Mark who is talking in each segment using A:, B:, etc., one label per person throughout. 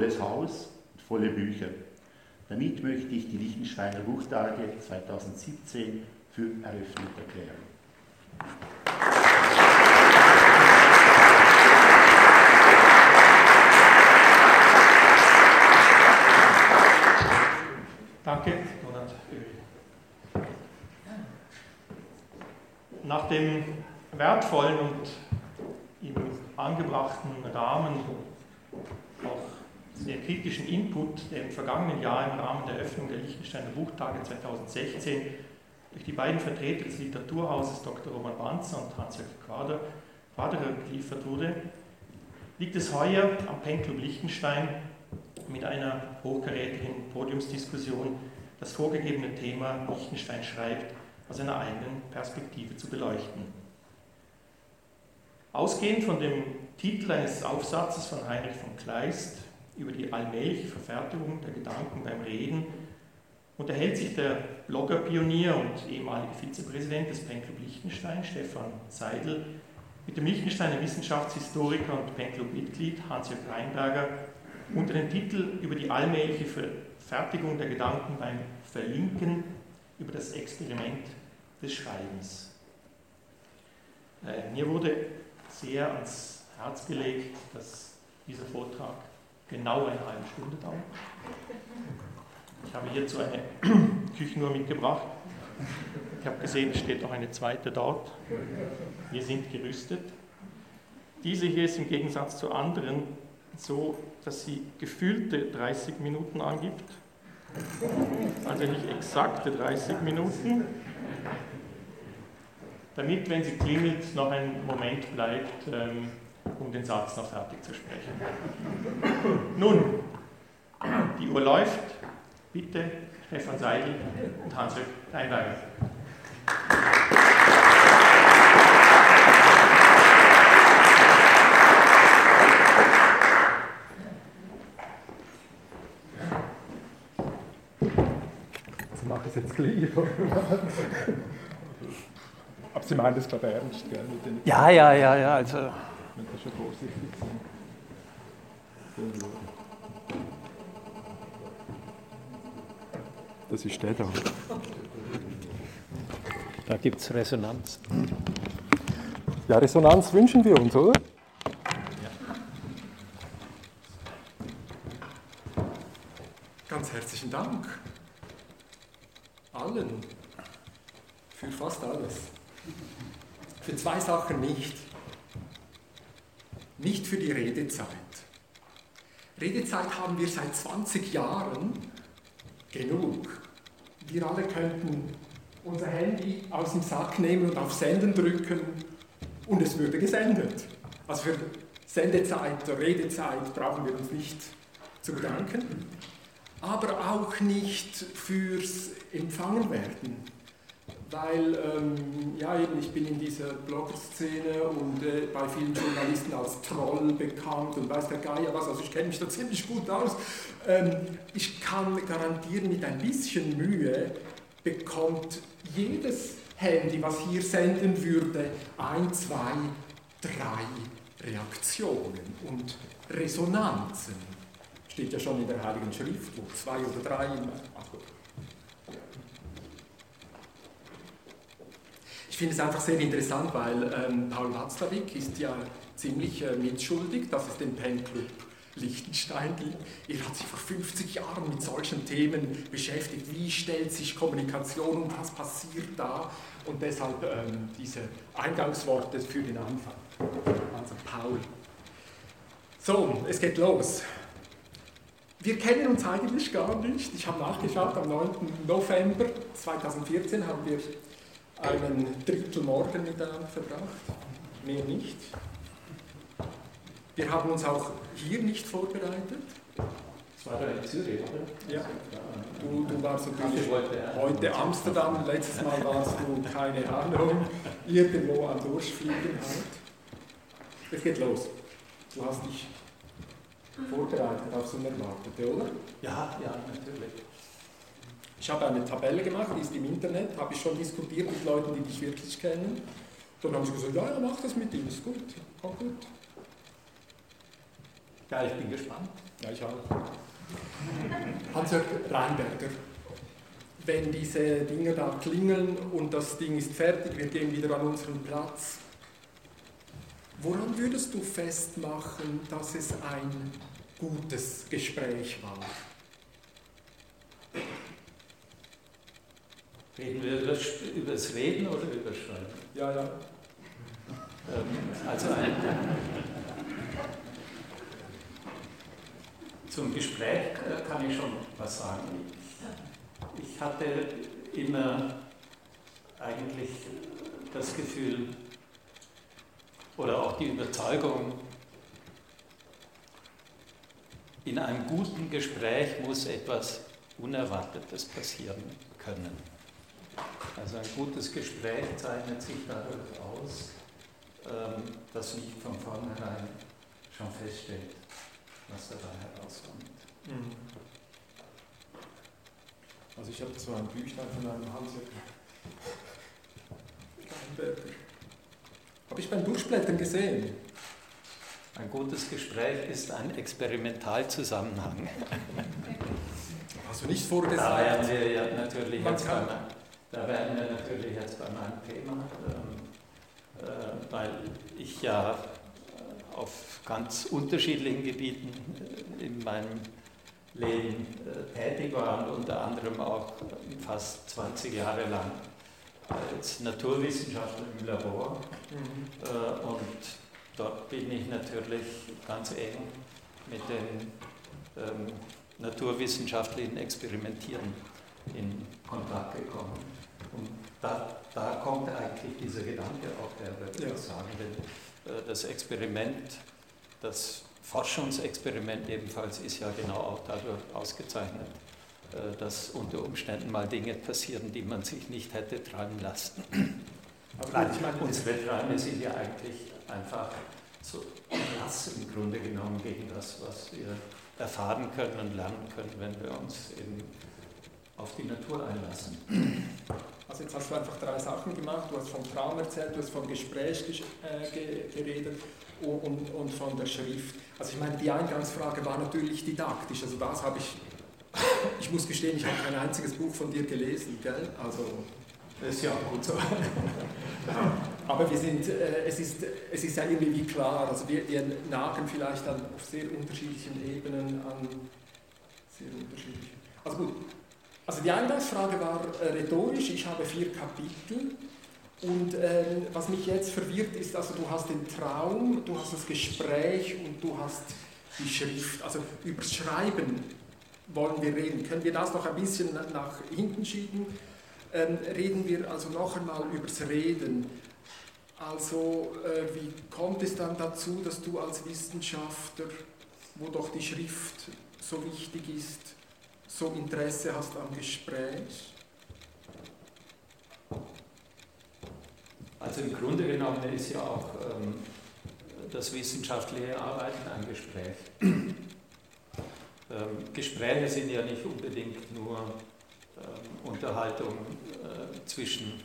A: volles Haus und volle Bücher. Damit möchte ich die Liechtensteiner Buchtage 2017 für eröffnet erklären.
B: Danke, Nach dem wertvollen und im angebrachten Rahmen auch sehr kritischen Input, der im vergangenen Jahr im Rahmen der Eröffnung der Liechtensteiner Buchtage 2016 durch die beiden Vertreter des Literaturhauses Dr. Roman Banzer und Hans-Jörg Quader, Quaderer geliefert wurde, liegt es heuer am Penclub Liechtenstein mit einer hochkarätigen Podiumsdiskussion das vorgegebene Thema Liechtenstein schreibt aus einer eigenen Perspektive zu beleuchten. Ausgehend von dem Titel eines Aufsatzes von Heinrich von Kleist über die allmähliche Verfertigung der Gedanken beim Reden unterhält sich der Blogger-Pionier und ehemalige Vizepräsident des Penclub Liechtenstein, Stefan Seidel, mit dem Liechtensteiner Wissenschaftshistoriker und Penclub-Mitglied Hans-Jörg Reinberger unter dem Titel über die allmähliche Verfertigung der Gedanken beim Verlinken über das Experiment des Schreibens. Äh, mir wurde sehr ans Herz gelegt, dass dieser Vortrag genau eine halbe Stunde dauert. Ich habe hierzu eine Küchenuhr mitgebracht. Ich habe gesehen, es steht auch eine zweite dort. Wir sind gerüstet. Diese hier ist im Gegensatz zu anderen so, dass sie gefühlte 30 Minuten angibt. Also nicht exakte 30 Minuten, damit, wenn sie klingelt, noch ein Moment bleibt, ähm, um den Satz noch fertig zu sprechen. Nun, die Uhr läuft. Bitte Stefan Seidel und Hans-Jörg Reinberger.
C: Sie machen es jetzt gleich. Aber Sie meinen das, glaube ich, ernst, gell? Mit den
D: ja, ja, ja, ja. Also.
C: Schon vorsichtig sind. Das ist der da.
D: Da gibt es Resonanz.
C: Ja, Resonanz wünschen wir uns, oder?
E: Ganz herzlichen Dank allen für fast alles. Für zwei Sachen nicht. Nicht für die Redezeit. Redezeit haben wir seit 20 Jahren genug. Wir alle könnten unser Handy aus dem Sack nehmen und auf Senden drücken und es würde gesendet. Also für Sendezeit, Redezeit brauchen wir uns nicht zu bedanken, aber auch nicht fürs Empfangenwerden weil ähm, ja, eben, ich bin in dieser Blogger-Szene und äh, bei vielen Journalisten als Troll bekannt und weiß der Geier was, also ich kenne mich da ziemlich gut aus. Ähm, ich kann garantieren, mit ein bisschen Mühe bekommt jedes Handy, was hier senden würde, ein, zwei, drei Reaktionen und Resonanzen. Steht ja schon in der Heiligen Schrift, wo zwei oder drei immer. Finde es einfach sehr interessant, weil ähm, Paul Watzlawick ist ja ziemlich äh, mitschuldig, dass es den Pen Club Liechtenstein gibt. Er hat sich vor 50 Jahren mit solchen Themen beschäftigt. Wie stellt sich Kommunikation und was passiert da? Und deshalb ähm, diese Eingangsworte für den Anfang. Also Paul. So, es geht los. Wir kennen uns eigentlich gar nicht. Ich habe nachgeschaut, am 9. November 2014 haben wir einen Drittel Morgen miteinander verbracht, mehr nicht. Wir haben uns auch hier nicht vorbereitet.
B: Das war ja in Zürich, oder?
E: Ja. Du, du warst natürlich heute Amsterdam, letztes Mal warst du, keine Ahnung, irgendwo am Durchfliegen halt. Es geht los. Du hast dich vorbereitet auf so eine Erwartete, oder?
B: Ja, ja, natürlich.
E: Ich habe eine Tabelle gemacht, die ist im Internet, habe ich schon diskutiert mit Leuten, die dich wirklich kennen. Dann haben sie gesagt, ja, ja, mach das mit ihm, ist gut, kommt gut.
D: Ja, ich bin gespannt.
E: Ja, ich auch. Hans-Jörg Reinberger, wenn diese Dinger da klingeln und das Ding ist fertig, wir gehen wieder an unseren Platz, woran würdest du festmachen, dass es ein gutes Gespräch war?
D: Reden wir über, über das Reden oder über das Schreiben?
E: Ja, ja.
D: Ähm, also ein, zum Gespräch äh, kann ich schon was sagen. Ich hatte immer eigentlich das Gefühl oder auch die Überzeugung, in einem guten Gespräch muss etwas Unerwartetes passieren können. Also ein gutes Gespräch zeichnet sich dadurch aus, ähm, dass nicht von vornherein schon feststeht, was dabei herauskommt. Mhm.
C: Also ich habe so ein Büchlein von einem Hans
E: Habe ich beim Durchblättern gesehen.
D: Ein gutes Gespräch ist ein Experimentalzusammenhang.
E: Hast du nicht vorgesagt?
D: Da werden wir ja natürlich jetzt beim, da werden wir natürlich jetzt bei meinem Thema, ähm, äh, weil ich ja auf ganz unterschiedlichen Gebieten äh, in meinem Leben äh, tätig war und unter anderem auch fast 20 Jahre lang als Naturwissenschaftler im Labor. Mhm. Äh, und dort bin ich natürlich ganz eng mit den ähm, naturwissenschaftlichen Experimentieren in Kontakt gekommen. Und da, da kommt eigentlich dieser Gedanke auch würde ich ja. sagen. Denn äh, das Experiment, das Forschungsexperiment ebenfalls ist ja genau auch dadurch ausgezeichnet, äh, dass unter Umständen mal Dinge passieren, die man sich nicht hätte träumen lassen. Aber ich meine, unsere Träume sind ja eigentlich einfach so krass im Grunde genommen gegen das, was wir erfahren können und lernen können, wenn wir uns eben auf die Natur einlassen.
E: Jetzt hast du einfach drei Sachen gemacht. Du hast vom Traum erzählt, du hast vom Gespräch äh, geredet und, und, und von der Schrift. Also ich meine, die Eingangsfrage war natürlich didaktisch. Also das habe ich, ich muss gestehen, ich habe kein einziges Buch von dir gelesen, gell? Also ist ja gut so. Aber wir sind, äh, es, ist, es ist ja irgendwie klar, also wir, wir nagen vielleicht an auf sehr unterschiedlichen Ebenen an sehr unterschiedlichen. Also gut, also die Eingangsfrage war äh, rhetorisch, ich habe vier Kapitel und ähm, was mich jetzt verwirrt ist, also du hast den Traum, du hast das Gespräch und du hast die Schrift. Also über Schreiben wollen wir reden. Können wir das noch ein bisschen nach hinten schieben? Ähm, reden wir also noch einmal übers Reden. Also äh, wie kommt es dann dazu, dass du als Wissenschaftler, wo doch die Schrift so wichtig ist, so Interesse hast am Gespräch?
D: Also im Grunde genommen ist ja auch ähm, das wissenschaftliche Arbeiten ein Gespräch. ähm, Gespräche sind ja nicht unbedingt nur ähm, Unterhaltung äh, zwischen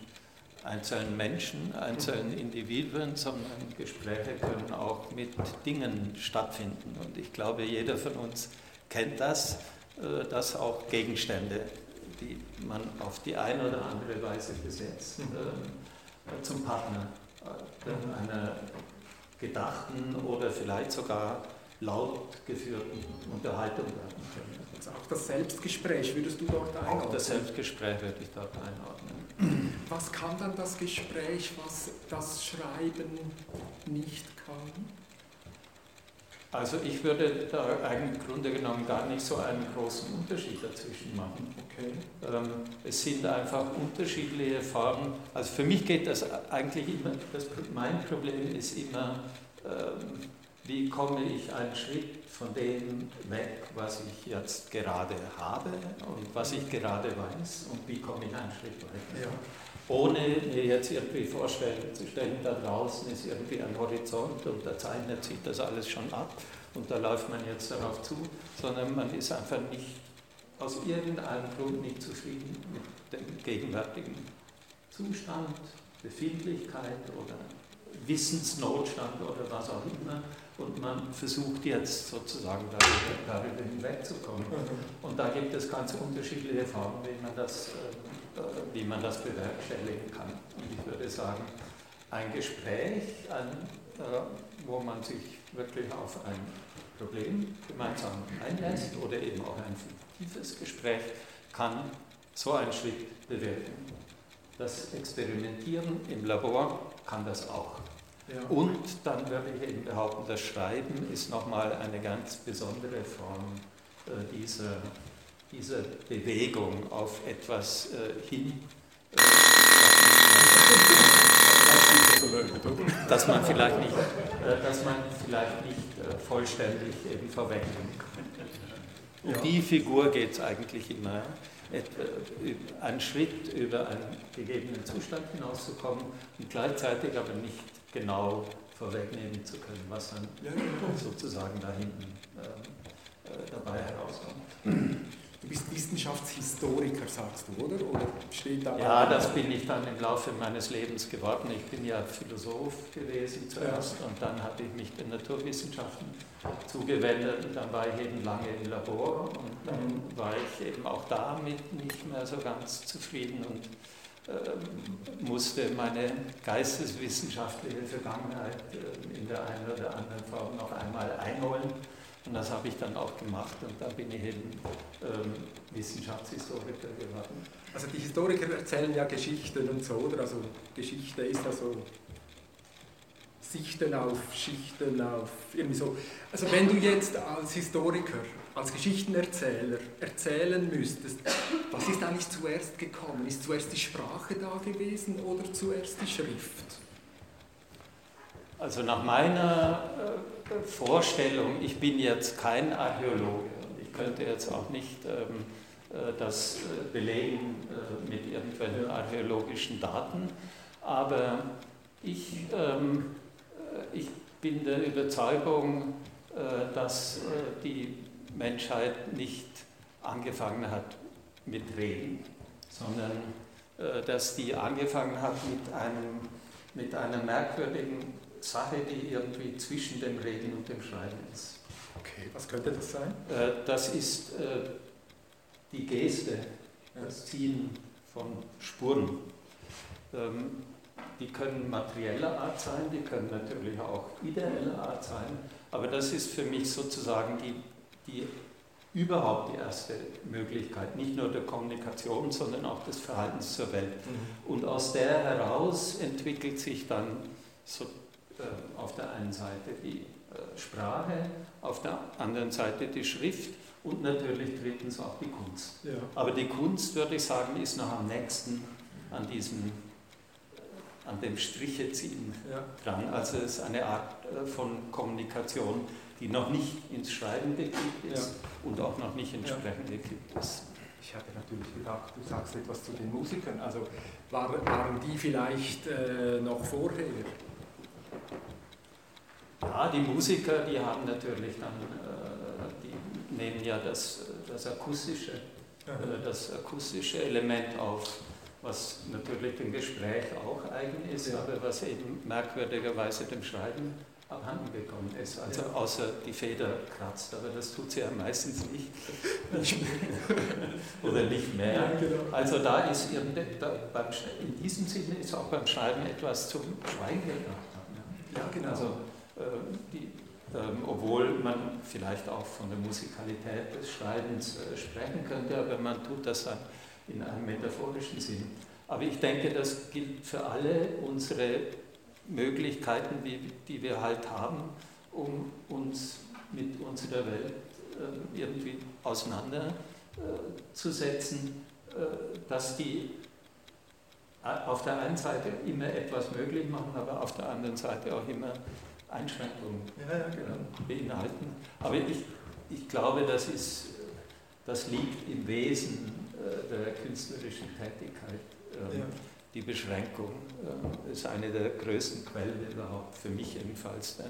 D: einzelnen Menschen, einzelnen Individuen, sondern Gespräche können auch mit Dingen stattfinden. Und ich glaube, jeder von uns kennt das, dass auch Gegenstände, die man auf die eine oder andere Weise besetzt, mhm. äh, zum Partner einer gedachten oder vielleicht sogar laut geführten Unterhaltung werden können.
E: Also auch das Selbstgespräch würdest du dort einordnen?
D: Auch das Selbstgespräch würde ich dort einordnen.
E: Was kann dann das Gespräch, was das Schreiben nicht kann?
D: Also ich würde da eigentlich im Grunde genommen gar nicht so einen großen Unterschied dazwischen machen.
E: Okay.
D: Ähm, es sind einfach unterschiedliche Formen. Also für mich geht das eigentlich immer, das, mein Problem ist immer, ähm, wie komme ich einen Schritt von dem weg, was ich jetzt gerade habe und was ich gerade weiß und wie komme ich einen Schritt weiter. Ja. Ohne mir jetzt irgendwie vorstellen zu stellen, da draußen ist irgendwie ein Horizont und da zeichnet sich das alles schon ab und da läuft man jetzt darauf zu, sondern man ist einfach nicht aus irgendeinem Grund nicht zufrieden mit dem gegenwärtigen Zustand, Befindlichkeit oder Wissensnotstand oder was auch immer und man versucht jetzt sozusagen darüber, darüber hinwegzukommen. Mhm. Und da gibt es ganz unterschiedliche Formen, wie man das, äh, wie man das bewerkstelligen kann. Und ich würde sagen, ein Gespräch, ein, äh, wo man sich wirklich auf ein Problem gemeinsam einlässt oder eben auch ein tiefes Gespräch, kann so einen Schritt bewirken. Das Experimentieren im Labor kann das auch. Ja. Und dann würde ich eben behaupten, das Schreiben ist nochmal eine ganz besondere Form äh, dieser, dieser Bewegung auf etwas äh, hin, äh, dass man vielleicht nicht, äh, dass man vielleicht nicht äh, vollständig eben vorwegnimmt. Um ja. die Figur geht es eigentlich immer. Äh, einen Schritt über einen gegebenen Zustand hinauszukommen und gleichzeitig aber nicht genau vorwegnehmen zu können, was dann sozusagen da hinten äh, äh, dabei herauskommt.
E: Du bist Wissenschaftshistoriker, sagst du, oder? oder
D: steht da ja, das bin ich dann im Laufe meines Lebens geworden. Ich bin ja Philosoph gewesen zuerst ja. und dann habe ich mich den Naturwissenschaften zugewendet und dann war ich eben lange im Labor und dann mhm. war ich eben auch damit nicht mehr so ganz zufrieden und ähm, musste meine geisteswissenschaftliche Vergangenheit ähm, in der einen oder anderen Form noch einmal einholen. Und das habe ich dann auch gemacht und da bin ich eben ähm, Wissenschaftshistoriker geworden.
E: Also die Historiker erzählen ja Geschichten und so, oder? Also Geschichte ist also Sichten auf Schichten, auf irgendwie so. Also wenn du jetzt als Historiker als Geschichtenerzähler erzählen müsstest, was ist eigentlich zuerst gekommen? Ist zuerst die Sprache da gewesen oder zuerst die Schrift?
D: Also nach meiner äh, Vorstellung, ich bin jetzt kein Archäologe, ich könnte jetzt auch nicht ähm, äh, das äh, belegen mit irgendwelchen archäologischen Daten, aber ich, ähm, äh, ich bin der Überzeugung, dass die Menschheit nicht angefangen hat mit Reden, sondern dass die angefangen hat mit, einem, mit einer merkwürdigen Sache, die irgendwie zwischen dem Reden und dem Schreiben ist.
E: Okay, was könnte das sein?
D: Äh, das ist äh, die Geste, das Ziehen von Spuren. Ähm, die können materieller Art sein, die können natürlich auch ideeller Art sein, aber das ist für mich sozusagen die die überhaupt die erste Möglichkeit, nicht nur der Kommunikation, sondern auch des Verhaltens zur Welt. Mhm. Und aus der heraus entwickelt sich dann so, auf der einen Seite die äh, Sprache, auf der anderen Seite die Schrift und natürlich drittens auch die Kunst. Ja. Aber die Kunst, würde ich sagen, ist noch am nächsten an diesem äh, an dem Striche ziehen ja. dran. Also es ist eine Art äh, von Kommunikation, die noch nicht ins Schreiben gekippt ist ja. und auch noch nicht entsprechend ja. gekippt ist.
E: Ich hatte natürlich gedacht, du sagst etwas zu den Musikern. Also waren, waren die vielleicht äh, noch vorher?
D: Ja, die Musiker, die haben natürlich dann, äh, die nehmen ja das, das akustische, äh, das akustische Element auf, was natürlich dem Gespräch auch eigen ist, ja. aber was eben merkwürdigerweise dem Schreiben abhanden gekommen ist. Also außer die Feder kratzt, aber das tut sie ja meistens nicht. Oder nicht mehr. Genau. Also da ist in diesem Sinne ist auch beim Schreiben etwas zum Schweigen gebracht.
E: Ja, genau.
D: Also, die, ähm, obwohl man vielleicht auch von der Musikalität des Schreibens äh, sprechen könnte, aber man tut das dann in einem metaphorischen Sinn. Aber ich denke, das gilt für alle unsere Möglichkeiten, die, wir halt haben, um uns mit unserer Welt äh, irgendwie auseinanderzusetzen, äh, dass die auf der einen Seite immer etwas möglich machen, aber auf der anderen Seite auch immer Einschränkungen ja, ja, genau. beinhalten. Aber ich, ich glaube, das, ist, das liegt im Wesen äh, der künstlerischen Tätigkeit. Ähm, ja die Beschränkung äh, ist eine der größten Quellen überhaupt, für mich jedenfalls. Der,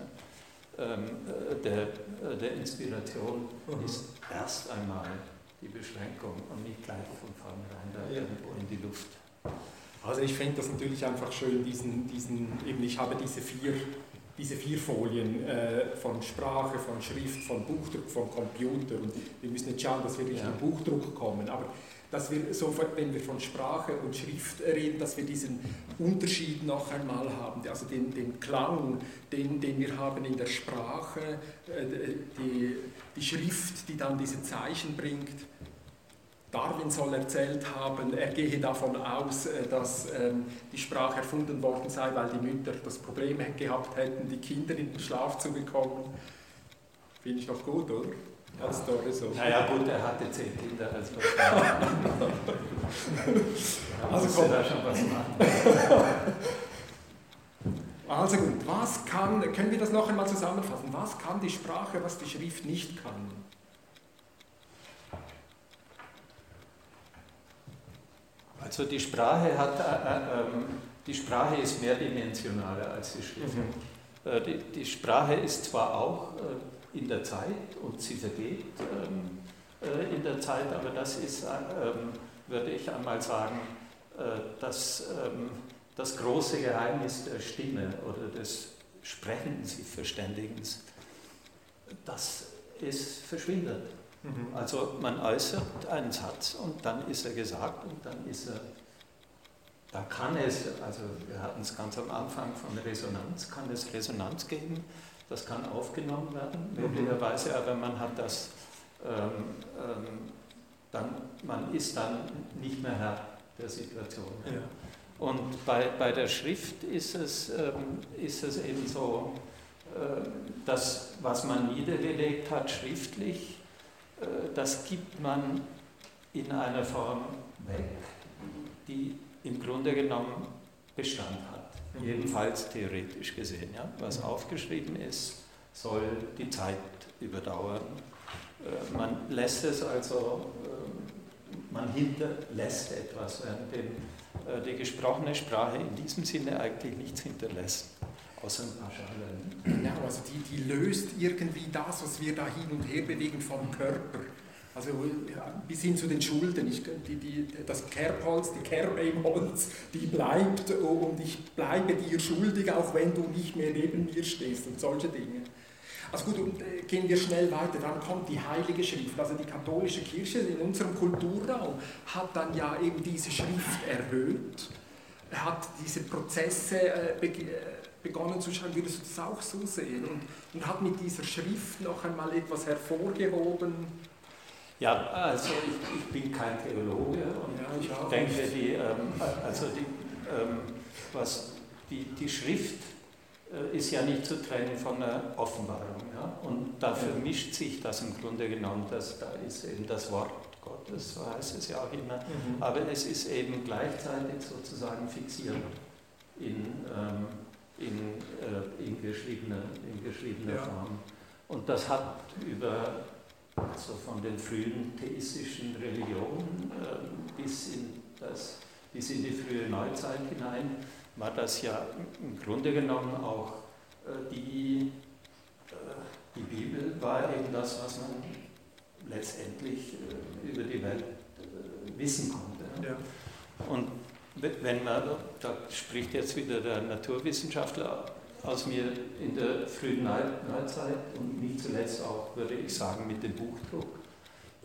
D: ähm, äh, der, äh, der Inspiration mhm. ist erst einmal die Beschränkung und nicht gleich von vornherein da ja. irgendwo in die Luft.
E: Also ich finde das natürlich einfach schön, diesen, diesen, eben ich habe diese vier diese vier Folien äh, von Sprache, von Schrift, von Buchdruck, von Computer. Und wir müssen jetzt schauen, dass wir Richtung ja. Buchdruck kommen. Aber dass wir so, wenn wir von Sprache und Schrift reden, dass wir diesen Unterschied noch einmal haben, also den, den Klang, den, den wir haben in der Sprache, äh, die, die Schrift, die dann diese Zeichen bringt. Darwin soll erzählt haben, er gehe davon aus, äh, dass ähm, die Sprache erfunden worden sei, weil die Mütter das Problem gehabt hätten, die Kinder in den Schlaf zu bekommen. Finde ich noch gut, oder?
D: als Story so. Naja gut, er hatte zehn Kinder als
E: Also kommt da schon was machen. Also gut, was kann, können wir das noch einmal zusammenfassen? Was kann die Sprache, was die Schrift nicht kann?
D: Also die Sprache hat, äh, äh, ähm, die Sprache ist mehrdimensionaler als die Schrift. Mhm. Äh, die, die, Sprache ist zwar auch äh, in der Zeit und sie vergeht ähm, äh, in der Zeit, aber das ist, ähm, würde ich einmal sagen, äh, das, das große Geheimnis der Stimme oder des Sprechens, Verständigens, das ist verschwindet. Mhm. Also man äußert einen Satz und dann ist er gesagt und dann ist er, da kann es, also wir hatten es ganz am Anfang von Resonanz, kann es Resonanz geben das kann aufgenommen werden, mhm. möglicherweise, aber man hat das, ähm, ähm, dann, man ist dann nicht mehr Herr der Situation. Ja. Und bei, bei der Schrift ist es, ähm, ist es eben so, äh, das, was man niedergelegt hat schriftlich, das gibt man in einer Form weg, die im Grunde genommen Bestand hat. Jedenfalls theoretisch gesehen. Ja? Was aufgeschrieben ist, soll die Zeit überdauern. Äh, man lässt es also, äh, man hinterlässt etwas, während äh, die gesprochene Sprache in diesem Sinne eigentlich nichts hinterlässt. Außer ein paar Schalen.
E: Genau, also die, die löst irgendwie das, was wir da hin und her bewegen vom Körper. Also bis hin zu den Schulden. Ich, die, die, das Kerbholz, die Kerbe im Holz, die bleibt und ich bleibe dir schuldig, auch wenn du nicht mehr neben mir stehst und solche Dinge. Also gut, und, äh, gehen wir schnell weiter. Dann kommt die Heilige Schrift. Also die katholische Kirche in unserem Kulturraum hat dann ja eben diese Schrift erhöht, hat diese Prozesse äh, begonnen zu schreiben, würdest du das auch so sehen? Und, und hat mit dieser Schrift noch einmal etwas hervorgehoben,
D: ja, also ich, ich bin kein Theologe und ja, ich, ich denke, die, ähm, also die, ähm, was, die, die Schrift äh, ist ja nicht zu trennen von der Offenbarung. Ja? Und da vermischt sich das im Grunde genommen, dass da ist eben das Wort Gottes, so heißt es ja auch immer, mhm. aber es ist eben gleichzeitig sozusagen fixiert in, ähm, in, äh, in geschriebener, in geschriebener ja. Form. Und das hat über also von den frühen theistischen Religionen äh, bis, in das, bis in die frühe Neuzeit hinein, war das ja im Grunde genommen auch äh, die, äh, die Bibel war eben das, was man letztendlich äh, über die Welt äh, wissen konnte. Ja. Und wenn man, da spricht jetzt wieder der Naturwissenschaftler aus mir in der frühen Neuzeit und nicht zuletzt auch, würde ich sagen, mit dem Buchdruck,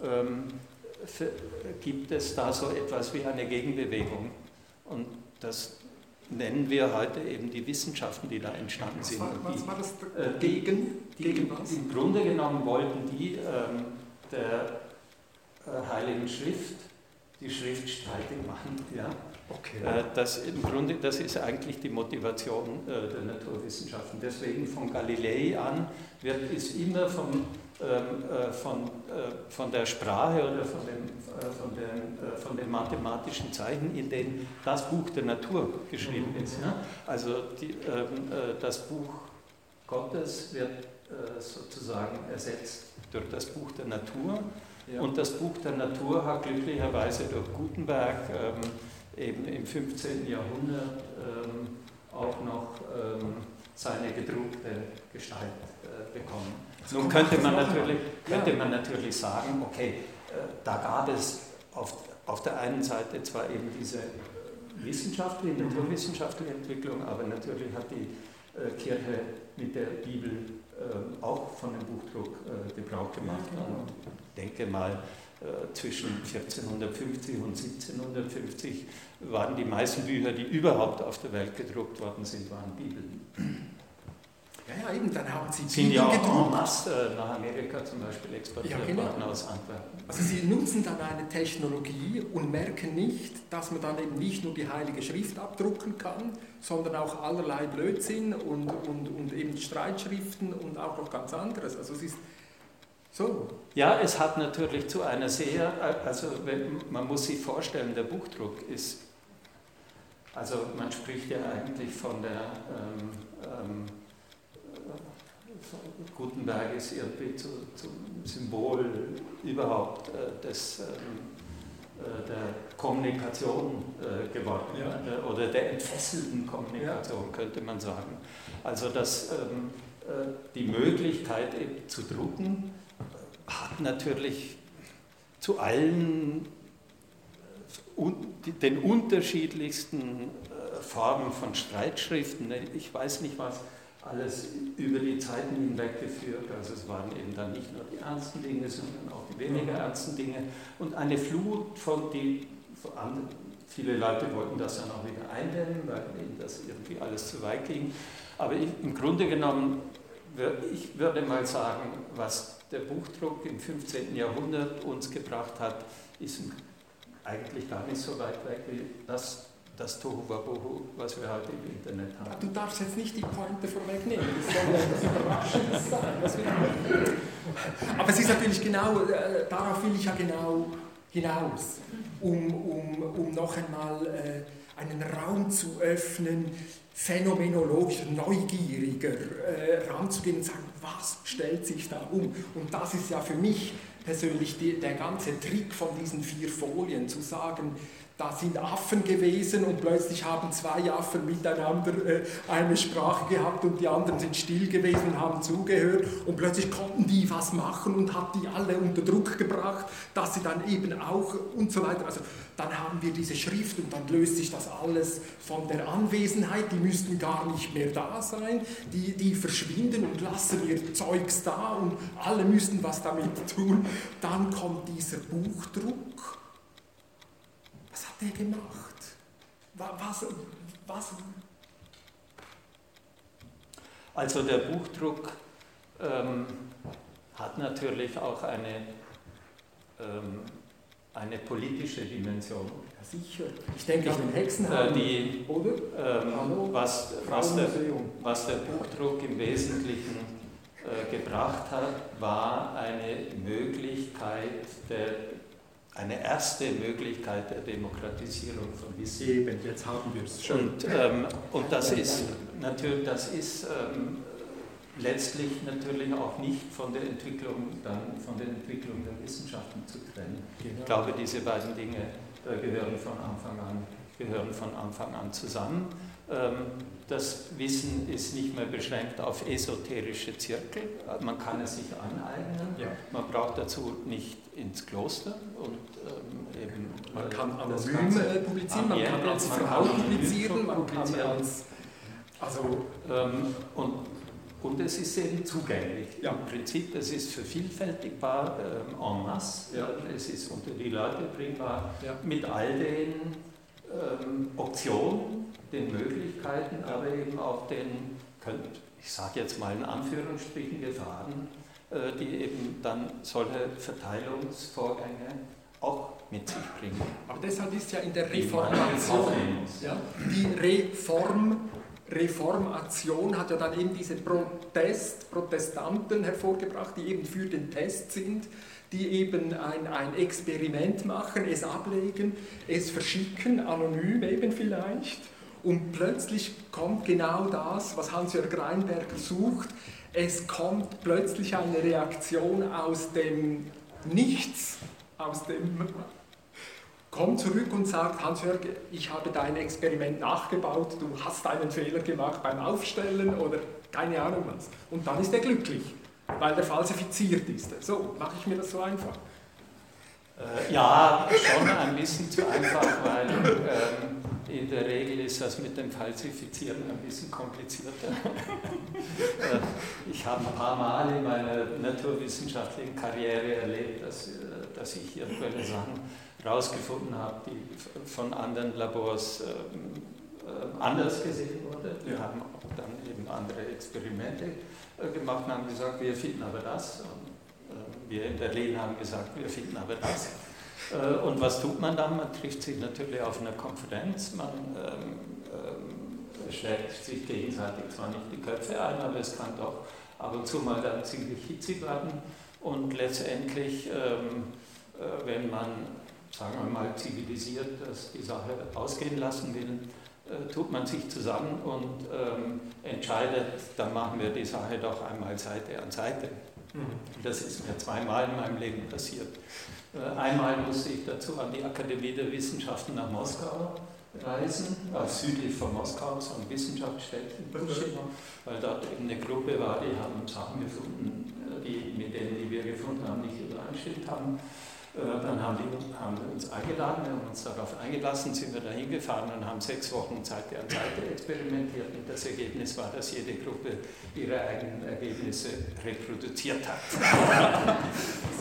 D: ähm, gibt es da so etwas wie eine Gegenbewegung. Und das nennen wir heute eben die Wissenschaften, die da entstanden was sind.
E: War,
D: was
E: war das äh, gegen?
D: Die, gegen was? Im Grunde genommen wollten die ähm, der äh, Heiligen Schrift die Schrift streitig machen. Ja? Okay. Äh, das, Im Grunde, das ist eigentlich die Motivation äh, der Naturwissenschaften. Deswegen von Galilei an wird es immer vom, ähm, äh, von, äh, von der Sprache oder von, dem, äh, von, den, äh, von den mathematischen Zeichen, in denen das Buch der Natur geschrieben mhm. ist. Also die, ähm, das Buch Gottes wird sozusagen ersetzt durch das Buch der Natur. Ja. Und das Buch der Natur hat glücklicherweise durch Gutenberg ähm, eben im 15. Jahrhundert ähm, auch noch ähm, seine gedruckte Gestalt äh, bekommen. Nun könnte man, natürlich, könnte man natürlich sagen, okay, äh, da gab es auf, auf der einen Seite zwar eben diese wissenschaftliche, mhm. naturwissenschaftliche Entwicklung, aber natürlich hat die äh, Kirche mit der Bibel äh, auch von dem Buchdruck äh, Gebrauch gemacht haben. Ich denke mal, zwischen 1450 und 1750 waren die meisten Bücher, die überhaupt auf der Welt gedruckt worden sind, waren Bibeln.
E: Ja, ja, eben, dann haben Sie
D: sind ja auch en masse äh, nach Amerika zum Beispiel exportiert ja, genau. worden aus Antwerpen.
E: Also Sie nutzen dann eine Technologie und merken nicht, dass man dann eben nicht nur die Heilige Schrift abdrucken kann, sondern auch allerlei Blödsinn und, und, und eben Streitschriften und auch noch ganz anderes. Also es ist so.
D: Ja, es hat natürlich zu einer sehr, also man muss sich vorstellen, der Buchdruck ist, also man spricht ja eigentlich von der ähm, ähm, Gutenberg ist irgendwie zu, zum Symbol überhaupt äh, des, ähm, äh, der Kommunikation äh, geworden ja. Äh, oder der entfesselten Kommunikation, ja. könnte man sagen. Also dass ähm, äh, die Möglichkeit eben zu drucken hat natürlich zu allen un den unterschiedlichsten Formen von Streitschriften, ne, ich weiß nicht was, alles über die Zeiten hinweg geführt. Also es waren eben dann nicht nur die ernsten Dinge, sondern auch die weniger mhm. ernsten Dinge. Und eine Flut von die viele Leute wollten das dann auch wieder eindämmen, weil ihnen das irgendwie alles zu weit ging. Aber ich, im Grunde genommen, ich würde mal sagen, was der Buchdruck im 15. Jahrhundert uns gebracht hat, ist eigentlich gar nicht so weit weg wie das, das Tohuwabohu, was wir heute im Internet haben.
E: Du darfst jetzt nicht die Pointe vorwegnehmen, das soll etwas Überraschendes sein. Aber es ist natürlich genau, äh, darauf will ich ja genau hinaus, um, um, um noch einmal äh, einen Raum zu öffnen, phänomenologischer, neugieriger äh, ranzugehen und sagen, was stellt sich da um? Und das ist ja für mich persönlich die, der ganze Trick von diesen vier Folien, zu sagen, da sind Affen gewesen und plötzlich haben zwei Affen miteinander äh, eine Sprache gehabt und die anderen sind still gewesen und haben zugehört und plötzlich konnten die was machen und hat die alle unter Druck gebracht, dass sie dann eben auch und so weiter. Also dann haben wir diese Schrift und dann löst sich das alles von der Anwesenheit, die müssten gar nicht mehr da sein, die, die verschwinden und lassen ihr Zeugs da und alle müssten was damit tun. Dann kommt dieser Buchdruck der gemacht? Was, was?
D: Also der Buchdruck ähm, hat natürlich auch eine, ähm, eine politische Dimension.
E: Ja, sicher. Ich denke an den Hexenhammer,
D: äh, die, oder? Ähm, was, was, der, was der Buchdruck im Wesentlichen äh, gebracht hat, war eine Möglichkeit der eine erste Möglichkeit der Demokratisierung von Wissen.
E: Eben, jetzt haben wir es schon.
D: Und, ähm, und das ist natürlich, das ist ähm, letztlich natürlich auch nicht von der Entwicklung, dann von der Entwicklung der Wissenschaften zu trennen. Genau. Ich glaube, diese beiden Dinge äh, gehören von Anfang an, gehören von Anfang an zusammen. Ähm, das Wissen ist nicht mehr beschränkt auf esoterische Zirkel. Man kann es sich aneignen. Ja. Man braucht dazu nicht ins Kloster und ähm, eben.
E: Man kann anonym äh, publizieren, man kann als Frau publizieren, man kann als.
D: Also, ähm, und, und es ist eben zugänglich. Ja. Im Prinzip, es ist vervielfältigbar ähm, en masse, ja. es ist unter die Leute bringbar, ja. mit all den ähm, Optionen, den Möglichkeiten, aber eben auch den, ich sage jetzt mal in Anführungsstrichen, Gefahren, äh, die eben dann solche Verteilungsvorgänge auch mit sich bringen.
E: Aber deshalb ist ja in der Reformation, ja, die Reform, Reformation hat ja dann eben diese Protest, Protestanten hervorgebracht, die eben für den Test sind, die eben ein, ein Experiment machen, es ablegen, es verschicken, anonym eben vielleicht und plötzlich kommt genau das, was Hans-Jörg Reinberg sucht. Es kommt plötzlich eine Reaktion aus dem Nichts, aus dem kommt zurück und sagt, Hans-Jörg, ich habe dein Experiment nachgebaut, du hast einen Fehler gemacht beim Aufstellen oder keine Ahnung was. Und dann ist er glücklich, weil er falsifiziert ist. So, mache ich mir das so einfach?
D: Äh, ja, schon ein bisschen zu einfach, weil ähm, in der Regel ist das mit dem Falsifizieren ein bisschen komplizierter. Äh, ich habe ein paar Mal in meiner naturwissenschaftlichen Karriere erlebt, dass, äh, dass ich irgendwelche Sachen herausgefunden habe, die von anderen Labors ähm, äh, anders gesehen wurden. Wir haben dann eben andere Experimente gemacht und haben gesagt, wir finden aber das. Und wir in Berlin haben gesagt, wir finden aber das. Äh, und was tut man dann? Man trifft sich natürlich auf einer Konferenz, man ähm, ähm, schlägt sich gegenseitig zwar nicht die Köpfe ein, aber es kann doch ab und zu mal dann ziemlich hitzig werden. Und letztendlich, ähm, äh, wenn man, sagen wir mal, zivilisiert dass die Sache ausgehen lassen will, äh, tut man sich zusammen und ähm, entscheidet, dann machen wir die Sache doch einmal Seite an Seite. Mhm. Das ist mir zweimal in meinem Leben passiert. Äh, einmal musste ich dazu an die Akademie der Wissenschaften nach Moskau reisen, also südlich von Moskau, so ein Wissenschaftsstädtchen, weil dort eben eine Gruppe war, die haben Sachen gefunden, äh, die mit denen, die wir gefunden haben, nicht übereinstimmt haben. Äh, dann haben, die, haben wir uns eingeladen, wir haben uns darauf eingelassen, sind wir da hingefahren und haben sechs Wochen Seite an Seite experimentiert. Und das Ergebnis war, dass jede Gruppe ihre eigenen Ergebnisse reproduziert hat.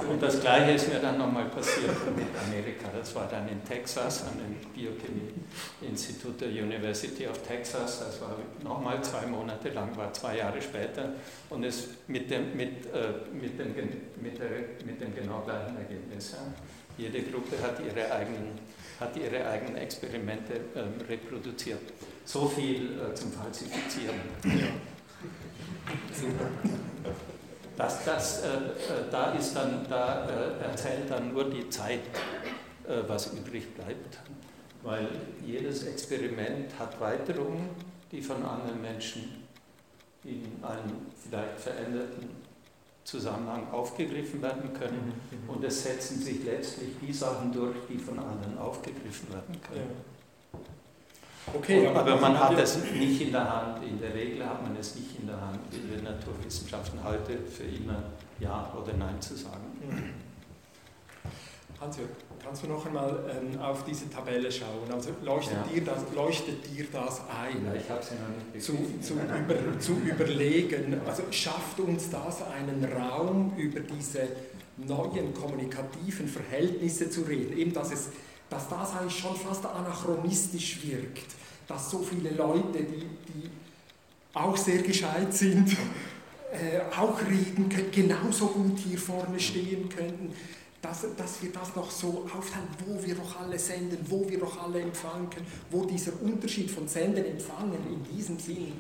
D: und das Gleiche ist mir dann nochmal passiert mit Amerika. Das war dann in Texas an dem Biochemie-Institut der University of Texas. Das war nochmal zwei Monate lang, war zwei Jahre später. Und es mit dem, mit, äh, mit dem, mit, der, mit dem genau gleichen Ergebnis. Jede Gruppe hat ihre eigenen, hat ihre eigenen Experimente ähm, reproduziert. So viel äh, zum Falsifizieren. Das, das, äh, äh, da, ist dann, da äh, erzählt dann nur die Zeit, äh, was übrig bleibt. Weil jedes Experiment hat Weiterungen, die von anderen Menschen in einem vielleicht veränderten Zusammenhang aufgegriffen werden können mhm, mhm. und es setzen sich letztlich die Sachen durch, die von anderen aufgegriffen werden können. Ja. Okay, aber, aber man hat es nicht in der Hand, in der Regel hat man es nicht in der Hand, in den Naturwissenschaften heute für immer Ja oder Nein zu sagen. Mhm.
E: Hans-Jörg, kannst du noch einmal ähm, auf diese Tabelle schauen? Also leuchtet, ja. dir, das, leuchtet dir das ein?
D: Ja, ich habe sie noch nicht
E: zu, zu, über, zu überlegen, also schafft uns das einen Raum, über diese neuen kommunikativen Verhältnisse zu reden? Eben, dass, es, dass das eigentlich schon fast anachronistisch wirkt, dass so viele Leute, die, die auch sehr gescheit sind, äh, auch reden können, genauso gut hier vorne stehen könnten dass, dass wir das noch so aufteilen, wo wir doch alle senden, wo wir doch alle empfangen können, wo dieser Unterschied von Senden, Empfangen in diesem Sinn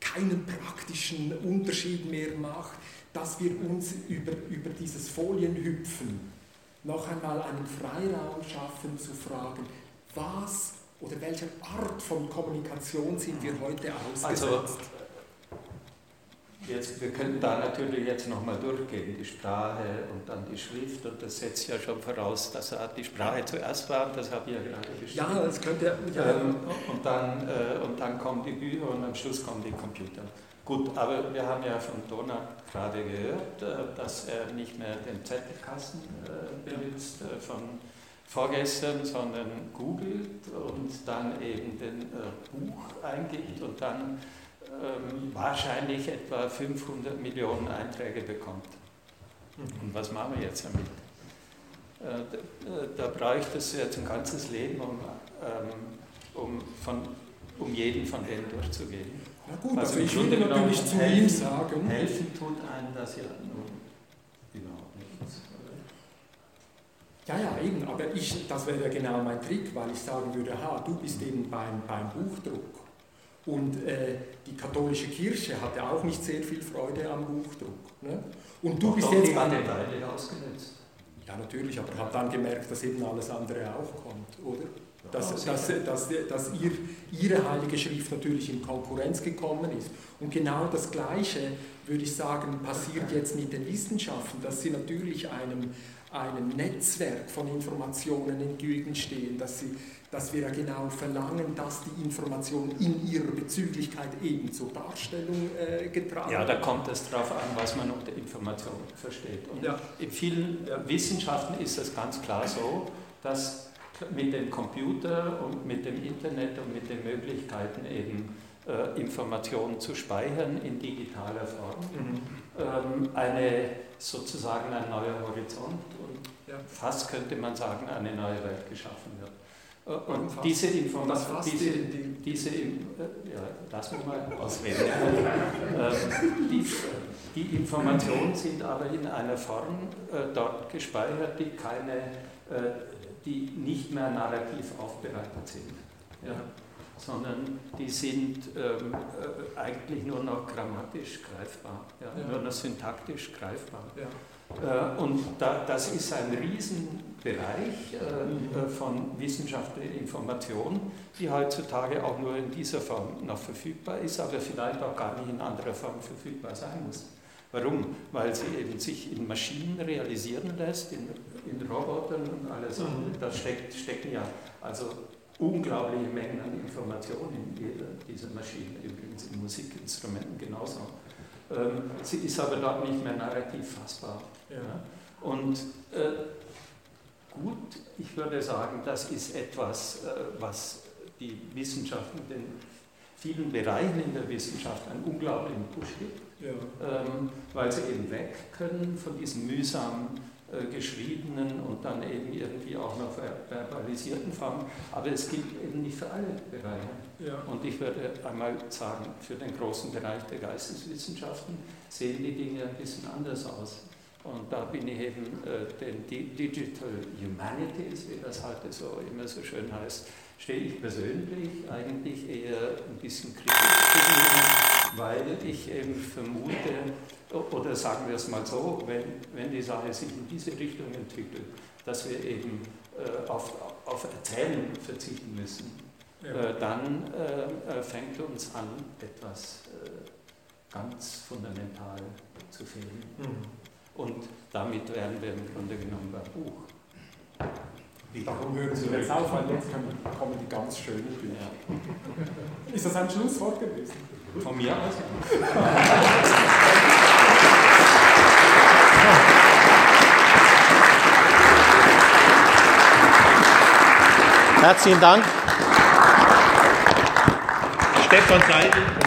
E: keinen praktischen Unterschied mehr macht, dass wir uns über, über dieses Folienhüpfen noch einmal einen Freiraum schaffen zu fragen, was oder welcher Art von Kommunikation sind wir heute ausgesetzt? Also,
D: Jetzt, wir könnten da natürlich jetzt nochmal durchgehen, die Sprache und dann die Schrift und das setzt ja schon voraus, dass die Sprache zuerst war, das habe ich ja gerade
E: beschrieben. Ja, das könnte
D: ja. Ähm, und, dann, äh, und dann kommen die Bücher und am Schluss kommen die Computer. Gut, aber wir haben ja von Donat gerade gehört, äh, dass er nicht mehr den Zettelkasten äh, benutzt äh, von vorgestern, sondern googelt und dann eben den äh, Buch eingibt und dann ähm, wahrscheinlich etwa 500 Millionen Einträge bekommt. Und was machen wir jetzt damit? Äh, da bräuchte es jetzt ein ganzes Leben, um, ähm, um, von, um jeden von denen durchzugehen.
E: Na gut, also, also ich würde natürlich zu ihm sagen.
D: Helfen tut einem das ja nun überhaupt nichts.
E: Ja, ja, eben, aber ich, das wäre ja genau mein Trick, weil ich sagen würde, ha, du bist eben beim, beim Buchdruck und äh, die katholische Kirche hatte auch nicht sehr viel Freude am Buchdruck. Ne? Und du Doch, bist jetzt.
D: Hat beide ausgenutzt.
E: Ja, natürlich, aber hat dann gemerkt, dass eben alles andere auch kommt, oder? Dass, dass, dass, dass ihr, ihre Heilige Schrift natürlich in Konkurrenz gekommen ist. Und genau das Gleiche, würde ich sagen, passiert jetzt mit den Wissenschaften, dass sie natürlich einem, einem Netzwerk von Informationen entgegenstehen, dass sie dass wir ja genau verlangen, dass die Information in ihrer Bezüglichkeit eben zur Darstellung äh, getragen
D: wird. Ja, da kommt es darauf an, was man unter Information versteht. Und ja. in vielen ja. Wissenschaften ist es ganz klar so, dass mit dem Computer und mit dem Internet und mit den Möglichkeiten eben äh, Informationen zu speichern in digitaler Form, mhm. ähm, eine sozusagen ein neuer Horizont und ja. fast könnte man sagen, eine neue Welt geschaffen wird. Äh, und fast, diese Information, diese, die, diese, äh, ja, lass mich mal auswählen. ähm, die, die, Informationen sind aber in einer Form äh, dort gespeichert, die keine, äh, die nicht mehr narrativ aufbereitet sind. Ja sondern die sind ähm, äh, eigentlich nur noch grammatisch greifbar, ja, nur noch syntaktisch greifbar. Äh, und da, das ist ein Riesenbereich äh, äh von wissenschaftlicher Information, die heutzutage auch nur in dieser Form noch verfügbar ist, aber vielleicht auch gar nicht in anderer Form verfügbar sein muss. Warum? Weil sie eben sich in Maschinen realisieren lässt, in, in Robotern und alles. Mhm. Da steckt, stecken ja also unglaubliche Mengen an Informationen in jeder dieser Maschinen, übrigens in Musikinstrumenten genauso. Ähm, sie ist aber dort nicht mehr narrativ fassbar. Ja. Und äh, gut, ich würde sagen, das ist etwas, äh, was die Wissenschaft in den vielen Bereichen in der Wissenschaft einen unglaublichen Push gibt, ja. ähm, weil sie eben weg können von diesen mühsamen äh, geschriebenen und dann eben irgendwie auch noch verbalisierten Formen. Aber es gilt eben nicht für alle Bereiche. Ja. Und ich würde einmal sagen, für den großen Bereich der Geisteswissenschaften sehen die Dinge ein bisschen anders aus. Und da bin ich eben äh, den Digital Humanities, wie das heute so immer so schön heißt, stehe ich persönlich eigentlich eher ein bisschen kritisch gegenüber, weil ich eben vermute, oder sagen wir es mal so, wenn, wenn die Sache sich in diese Richtung entwickelt, dass wir eben äh, auf, auf Erzählen verzichten müssen, ja. äh, dann äh, äh fängt uns an, etwas äh, ganz fundamental zu fehlen. Mhm. Und damit wären wir im Grunde genommen beim Buch.
E: Darum hören Sie jetzt auf, weil jetzt kommen die ganz schönen Bücher. Ja. Ist das ein Schlusswort gewesen?
D: Von mir aus.
A: Herzlichen Dank. Stefan Seidel